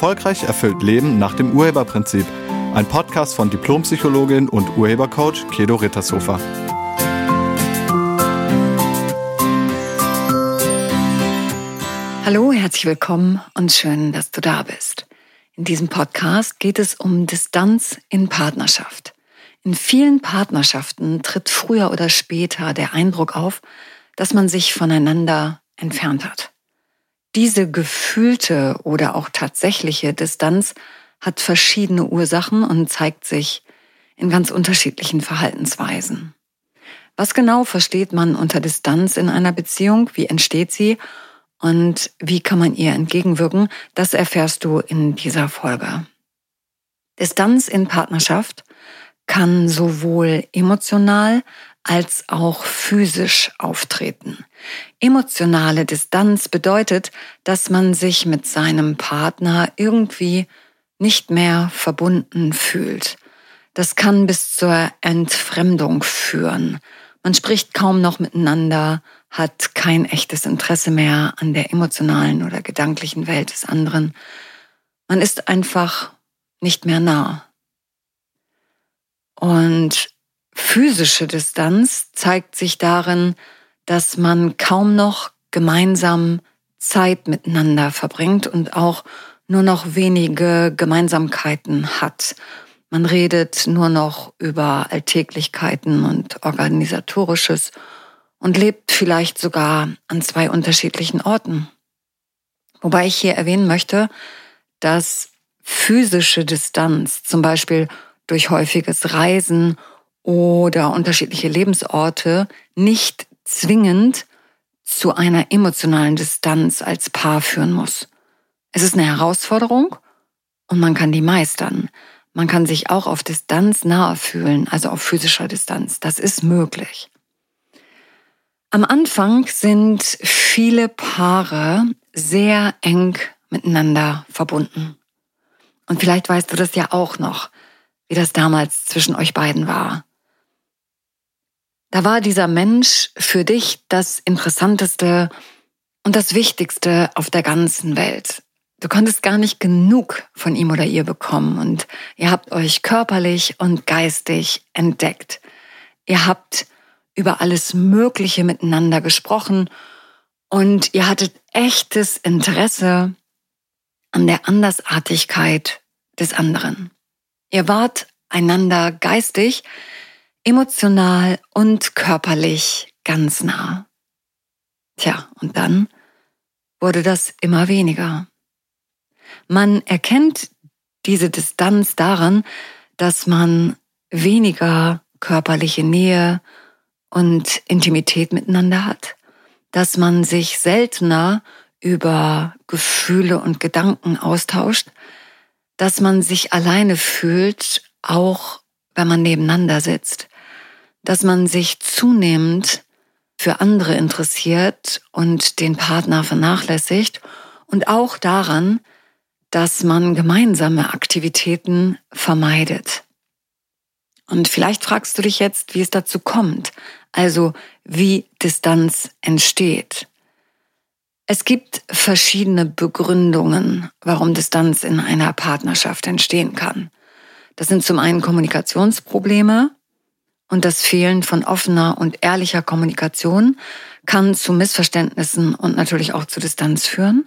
Erfolgreich erfüllt Leben nach dem Urheberprinzip. Ein Podcast von Diplompsychologin und Urhebercoach Kedo Rittershofer. Hallo, herzlich willkommen und schön, dass du da bist. In diesem Podcast geht es um Distanz in Partnerschaft. In vielen Partnerschaften tritt früher oder später der Eindruck auf, dass man sich voneinander entfernt hat. Diese gefühlte oder auch tatsächliche Distanz hat verschiedene Ursachen und zeigt sich in ganz unterschiedlichen Verhaltensweisen. Was genau versteht man unter Distanz in einer Beziehung? Wie entsteht sie? Und wie kann man ihr entgegenwirken? Das erfährst du in dieser Folge. Distanz in Partnerschaft kann sowohl emotional als auch physisch auftreten. Emotionale Distanz bedeutet, dass man sich mit seinem Partner irgendwie nicht mehr verbunden fühlt. Das kann bis zur Entfremdung führen. Man spricht kaum noch miteinander, hat kein echtes Interesse mehr an der emotionalen oder gedanklichen Welt des anderen. Man ist einfach nicht mehr nah. Und physische Distanz zeigt sich darin, dass man kaum noch gemeinsam Zeit miteinander verbringt und auch nur noch wenige Gemeinsamkeiten hat. Man redet nur noch über Alltäglichkeiten und organisatorisches und lebt vielleicht sogar an zwei unterschiedlichen Orten. Wobei ich hier erwähnen möchte, dass physische Distanz, zum Beispiel durch häufiges Reisen oder unterschiedliche Lebensorte nicht zwingend zu einer emotionalen Distanz als Paar führen muss. Es ist eine Herausforderung und man kann die meistern. Man kann sich auch auf Distanz nahe fühlen, also auf physischer Distanz. Das ist möglich. Am Anfang sind viele Paare sehr eng miteinander verbunden. Und vielleicht weißt du das ja auch noch, wie das damals zwischen euch beiden war. Da war dieser Mensch für dich das Interessanteste und das Wichtigste auf der ganzen Welt. Du konntest gar nicht genug von ihm oder ihr bekommen und ihr habt euch körperlich und geistig entdeckt. Ihr habt über alles Mögliche miteinander gesprochen und ihr hattet echtes Interesse an der Andersartigkeit des anderen. Ihr wart einander geistig emotional und körperlich ganz nah. Tja, und dann wurde das immer weniger. Man erkennt diese Distanz daran, dass man weniger körperliche Nähe und Intimität miteinander hat, dass man sich seltener über Gefühle und Gedanken austauscht, dass man sich alleine fühlt, auch wenn man nebeneinander sitzt, dass man sich zunehmend für andere interessiert und den Partner vernachlässigt und auch daran, dass man gemeinsame Aktivitäten vermeidet. Und vielleicht fragst du dich jetzt, wie es dazu kommt, also wie Distanz entsteht. Es gibt verschiedene Begründungen, warum Distanz in einer Partnerschaft entstehen kann. Das sind zum einen Kommunikationsprobleme, und das Fehlen von offener und ehrlicher Kommunikation kann zu Missverständnissen und natürlich auch zu Distanz führen.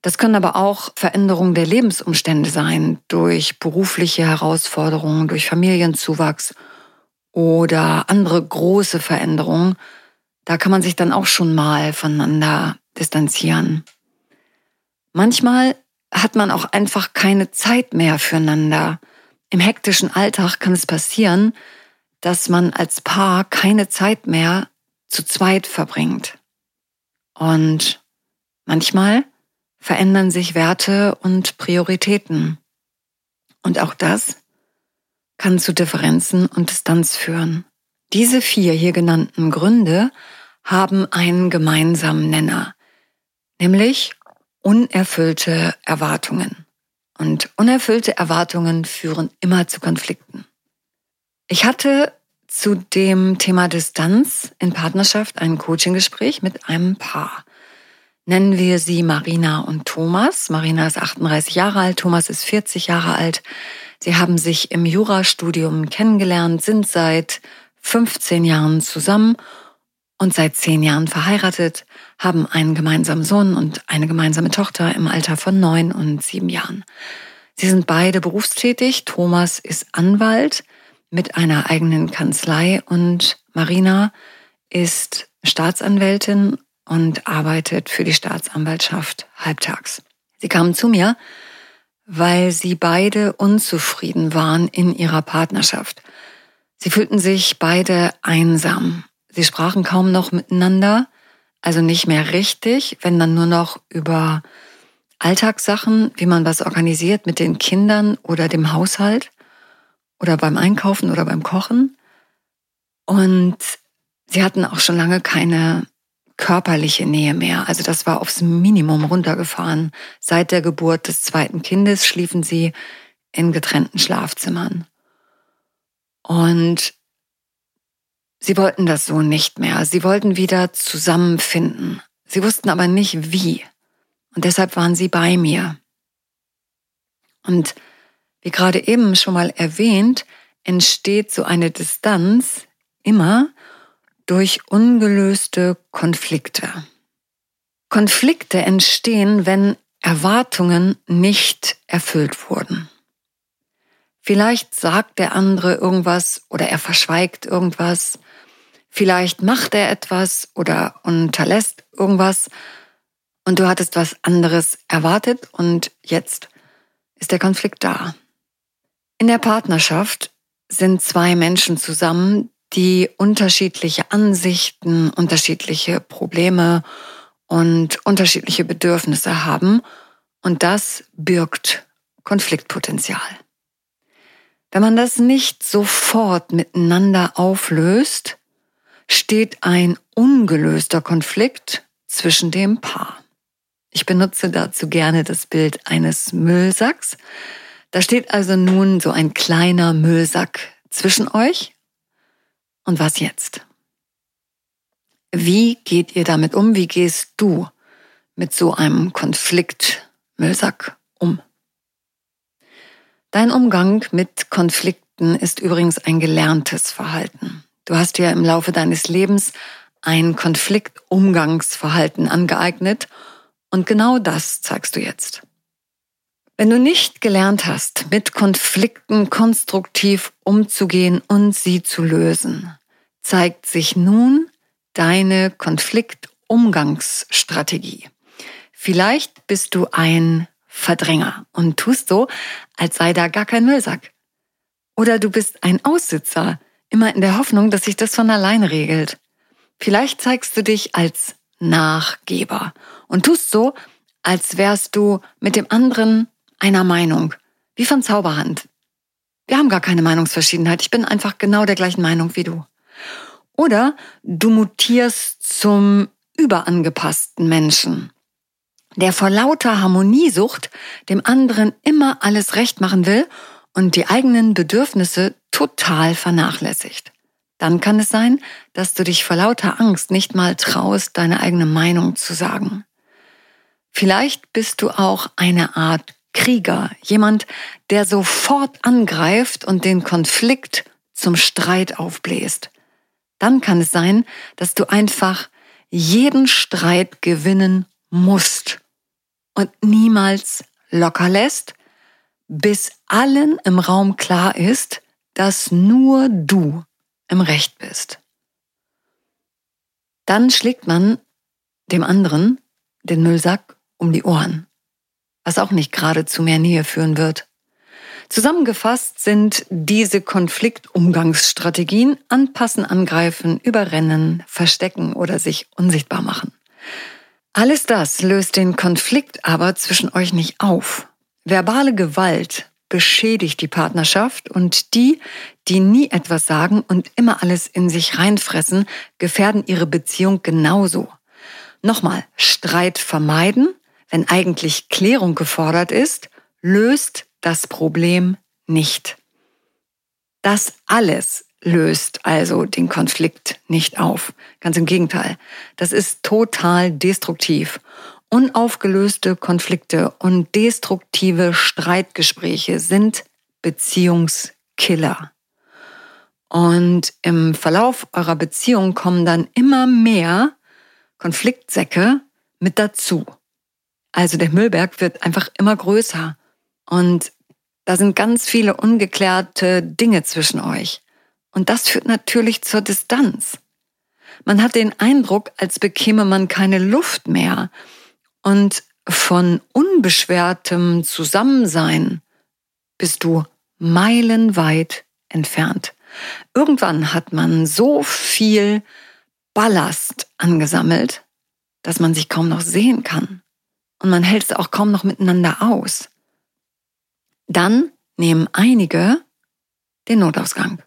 Das können aber auch Veränderungen der Lebensumstände sein, durch berufliche Herausforderungen, durch Familienzuwachs oder andere große Veränderungen. Da kann man sich dann auch schon mal voneinander distanzieren. Manchmal hat man auch einfach keine Zeit mehr füreinander. Im hektischen Alltag kann es passieren, dass man als Paar keine Zeit mehr zu zweit verbringt. Und manchmal verändern sich Werte und Prioritäten. Und auch das kann zu Differenzen und Distanz führen. Diese vier hier genannten Gründe haben einen gemeinsamen Nenner, nämlich unerfüllte Erwartungen. Und unerfüllte Erwartungen führen immer zu Konflikten. Ich hatte zu dem Thema Distanz in Partnerschaft ein Coaching-Gespräch mit einem Paar. nennen wir sie Marina und Thomas. Marina ist 38 Jahre alt, Thomas ist 40 Jahre alt. Sie haben sich im Jurastudium kennengelernt, sind seit 15 Jahren zusammen und seit 10 Jahren verheiratet, haben einen gemeinsamen Sohn und eine gemeinsame Tochter im Alter von 9 und 7 Jahren. Sie sind beide berufstätig. Thomas ist Anwalt mit einer eigenen Kanzlei und Marina ist Staatsanwältin und arbeitet für die Staatsanwaltschaft halbtags. Sie kamen zu mir, weil sie beide unzufrieden waren in ihrer Partnerschaft. Sie fühlten sich beide einsam. Sie sprachen kaum noch miteinander, also nicht mehr richtig, wenn dann nur noch über Alltagssachen, wie man was organisiert mit den Kindern oder dem Haushalt oder beim Einkaufen oder beim Kochen. Und sie hatten auch schon lange keine körperliche Nähe mehr. Also das war aufs Minimum runtergefahren. Seit der Geburt des zweiten Kindes schliefen sie in getrennten Schlafzimmern. Und sie wollten das so nicht mehr. Sie wollten wieder zusammenfinden. Sie wussten aber nicht wie. Und deshalb waren sie bei mir. Und wie gerade eben schon mal erwähnt, entsteht so eine Distanz immer durch ungelöste Konflikte. Konflikte entstehen, wenn Erwartungen nicht erfüllt wurden. Vielleicht sagt der andere irgendwas oder er verschweigt irgendwas. Vielleicht macht er etwas oder unterlässt irgendwas und du hattest was anderes erwartet und jetzt ist der Konflikt da. In der Partnerschaft sind zwei Menschen zusammen, die unterschiedliche Ansichten, unterschiedliche Probleme und unterschiedliche Bedürfnisse haben und das birgt Konfliktpotenzial. Wenn man das nicht sofort miteinander auflöst, steht ein ungelöster Konflikt zwischen dem Paar. Ich benutze dazu gerne das Bild eines Müllsacks. Da steht also nun so ein kleiner Müllsack zwischen euch. Und was jetzt? Wie geht ihr damit um? Wie gehst du mit so einem Konflikt-Müllsack um? Dein Umgang mit Konflikten ist übrigens ein gelerntes Verhalten. Du hast dir im Laufe deines Lebens ein Konfliktumgangsverhalten angeeignet und genau das zeigst du jetzt. Wenn du nicht gelernt hast, mit Konflikten konstruktiv umzugehen und sie zu lösen, zeigt sich nun deine Konfliktumgangsstrategie. Vielleicht bist du ein Verdränger und tust so, als sei da gar kein Müllsack. Oder du bist ein Aussitzer, immer in der Hoffnung, dass sich das von allein regelt. Vielleicht zeigst du dich als Nachgeber und tust so, als wärst du mit dem anderen einer Meinung, wie von Zauberhand. Wir haben gar keine Meinungsverschiedenheit, ich bin einfach genau der gleichen Meinung wie du. Oder du mutierst zum überangepassten Menschen, der vor lauter Harmoniesucht dem anderen immer alles recht machen will und die eigenen Bedürfnisse total vernachlässigt dann kann es sein, dass du dich vor lauter Angst nicht mal traust, deine eigene Meinung zu sagen. Vielleicht bist du auch eine Art Krieger, jemand, der sofort angreift und den Konflikt zum Streit aufbläst. Dann kann es sein, dass du einfach jeden Streit gewinnen musst und niemals locker lässt, bis allen im Raum klar ist, dass nur du im Recht bist. Dann schlägt man dem anderen den Müllsack um die Ohren, was auch nicht gerade zu mehr Nähe führen wird. Zusammengefasst sind diese Konfliktumgangsstrategien anpassen, angreifen, überrennen, verstecken oder sich unsichtbar machen. Alles das löst den Konflikt aber zwischen euch nicht auf. Verbale Gewalt beschädigt die Partnerschaft und die, die nie etwas sagen und immer alles in sich reinfressen, gefährden ihre Beziehung genauso. Nochmal, Streit vermeiden, wenn eigentlich Klärung gefordert ist, löst das Problem nicht. Das alles löst also den Konflikt nicht auf. Ganz im Gegenteil. Das ist total destruktiv. Unaufgelöste Konflikte und destruktive Streitgespräche sind Beziehungskiller. Und im Verlauf eurer Beziehung kommen dann immer mehr Konfliktsäcke mit dazu. Also der Müllberg wird einfach immer größer. Und da sind ganz viele ungeklärte Dinge zwischen euch. Und das führt natürlich zur Distanz. Man hat den Eindruck, als bekäme man keine Luft mehr. Und von unbeschwertem Zusammensein bist du meilenweit entfernt. Irgendwann hat man so viel Ballast angesammelt, dass man sich kaum noch sehen kann. Und man hält es auch kaum noch miteinander aus. Dann nehmen einige den Notausgang.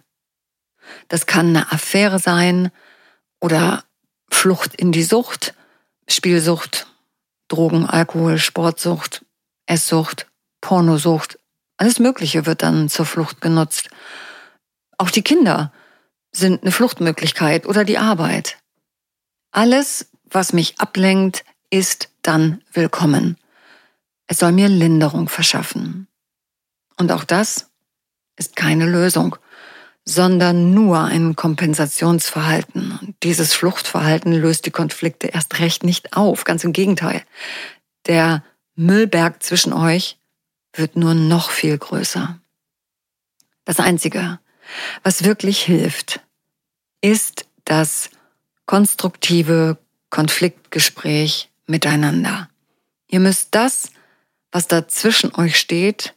Das kann eine Affäre sein oder Flucht in die Sucht, Spielsucht, Drogen, Alkohol, Sportsucht, Esssucht, Pornosucht. Alles Mögliche wird dann zur Flucht genutzt. Auch die Kinder sind eine Fluchtmöglichkeit oder die Arbeit. Alles, was mich ablenkt, ist dann willkommen. Es soll mir Linderung verschaffen. Und auch das ist keine Lösung sondern nur ein Kompensationsverhalten. Dieses Fluchtverhalten löst die Konflikte erst recht nicht auf. Ganz im Gegenteil. Der Müllberg zwischen euch wird nur noch viel größer. Das Einzige, was wirklich hilft, ist das konstruktive Konfliktgespräch miteinander. Ihr müsst das, was da zwischen euch steht,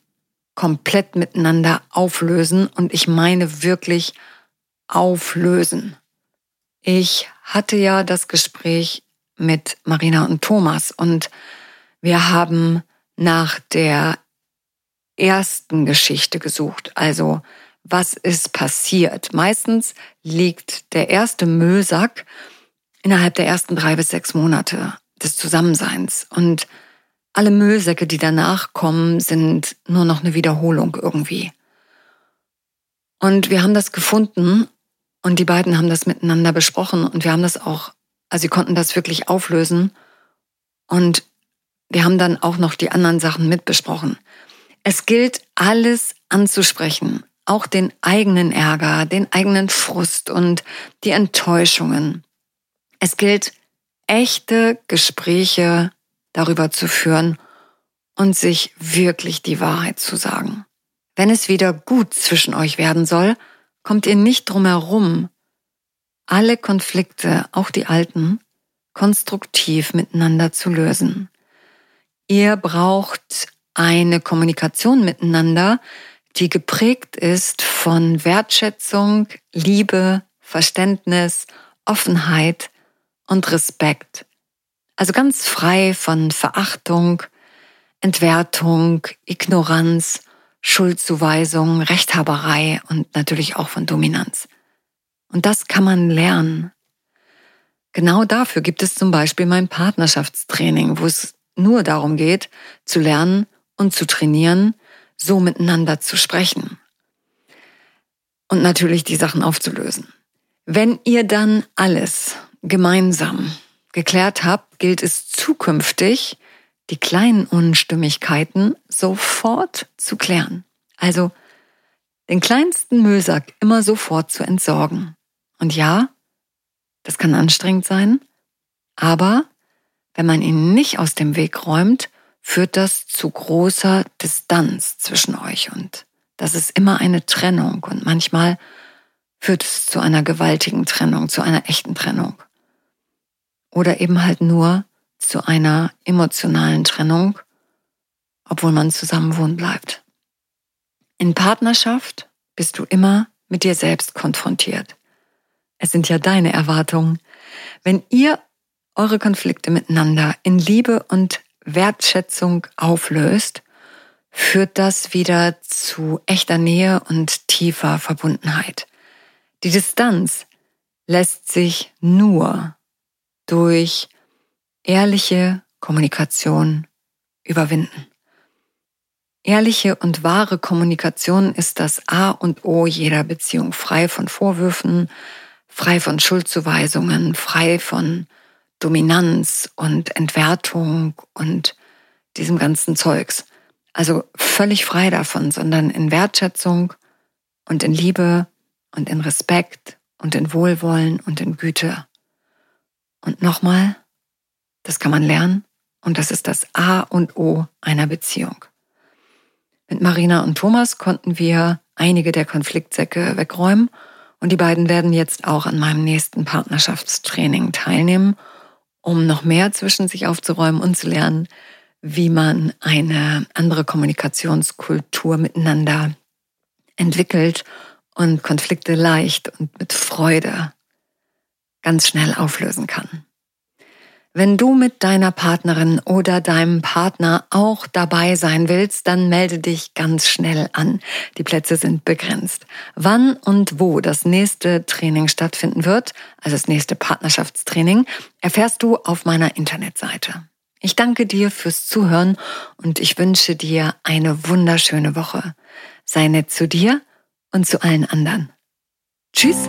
komplett miteinander auflösen und ich meine wirklich auflösen. Ich hatte ja das Gespräch mit Marina und Thomas und wir haben nach der ersten Geschichte gesucht. Also, was ist passiert? Meistens liegt der erste Müllsack innerhalb der ersten drei bis sechs Monate des Zusammenseins. Und alle Müllsäcke, die danach kommen, sind nur noch eine Wiederholung irgendwie. Und wir haben das gefunden und die beiden haben das miteinander besprochen und wir haben das auch, also sie konnten das wirklich auflösen und wir haben dann auch noch die anderen Sachen mitbesprochen. Es gilt alles anzusprechen, auch den eigenen Ärger, den eigenen Frust und die Enttäuschungen. Es gilt echte Gespräche darüber zu führen und sich wirklich die Wahrheit zu sagen. Wenn es wieder gut zwischen euch werden soll, kommt ihr nicht drum herum, alle Konflikte, auch die alten, konstruktiv miteinander zu lösen. Ihr braucht eine Kommunikation miteinander, die geprägt ist von Wertschätzung, Liebe, Verständnis, Offenheit und Respekt. Also ganz frei von Verachtung, Entwertung, Ignoranz, Schuldzuweisung, Rechthaberei und natürlich auch von Dominanz. Und das kann man lernen. Genau dafür gibt es zum Beispiel mein Partnerschaftstraining, wo es nur darum geht, zu lernen und zu trainieren, so miteinander zu sprechen. Und natürlich die Sachen aufzulösen. Wenn ihr dann alles gemeinsam geklärt habt, gilt es zukünftig, die kleinen Unstimmigkeiten sofort zu klären. Also den kleinsten Müllsack immer sofort zu entsorgen. Und ja, das kann anstrengend sein, aber wenn man ihn nicht aus dem Weg räumt, führt das zu großer Distanz zwischen euch und das ist immer eine Trennung und manchmal führt es zu einer gewaltigen Trennung, zu einer echten Trennung oder eben halt nur zu einer emotionalen Trennung, obwohl man zusammen wohnen bleibt. In Partnerschaft bist du immer mit dir selbst konfrontiert. Es sind ja deine Erwartungen. Wenn ihr eure Konflikte miteinander in Liebe und Wertschätzung auflöst, führt das wieder zu echter Nähe und tiefer Verbundenheit. Die Distanz lässt sich nur durch ehrliche Kommunikation überwinden. Ehrliche und wahre Kommunikation ist das A und O jeder Beziehung, frei von Vorwürfen, frei von Schuldzuweisungen, frei von Dominanz und Entwertung und diesem ganzen Zeugs. Also völlig frei davon, sondern in Wertschätzung und in Liebe und in Respekt und in Wohlwollen und in Güte. Und nochmal, das kann man lernen und das ist das A und O einer Beziehung. Mit Marina und Thomas konnten wir einige der Konfliktsäcke wegräumen und die beiden werden jetzt auch an meinem nächsten Partnerschaftstraining teilnehmen, um noch mehr zwischen sich aufzuräumen und zu lernen, wie man eine andere Kommunikationskultur miteinander entwickelt und Konflikte leicht und mit Freude ganz schnell auflösen kann. Wenn du mit deiner Partnerin oder deinem Partner auch dabei sein willst, dann melde dich ganz schnell an. Die Plätze sind begrenzt. Wann und wo das nächste Training stattfinden wird, also das nächste Partnerschaftstraining, erfährst du auf meiner Internetseite. Ich danke dir fürs Zuhören und ich wünsche dir eine wunderschöne Woche. Sei nett zu dir und zu allen anderen. Tschüss!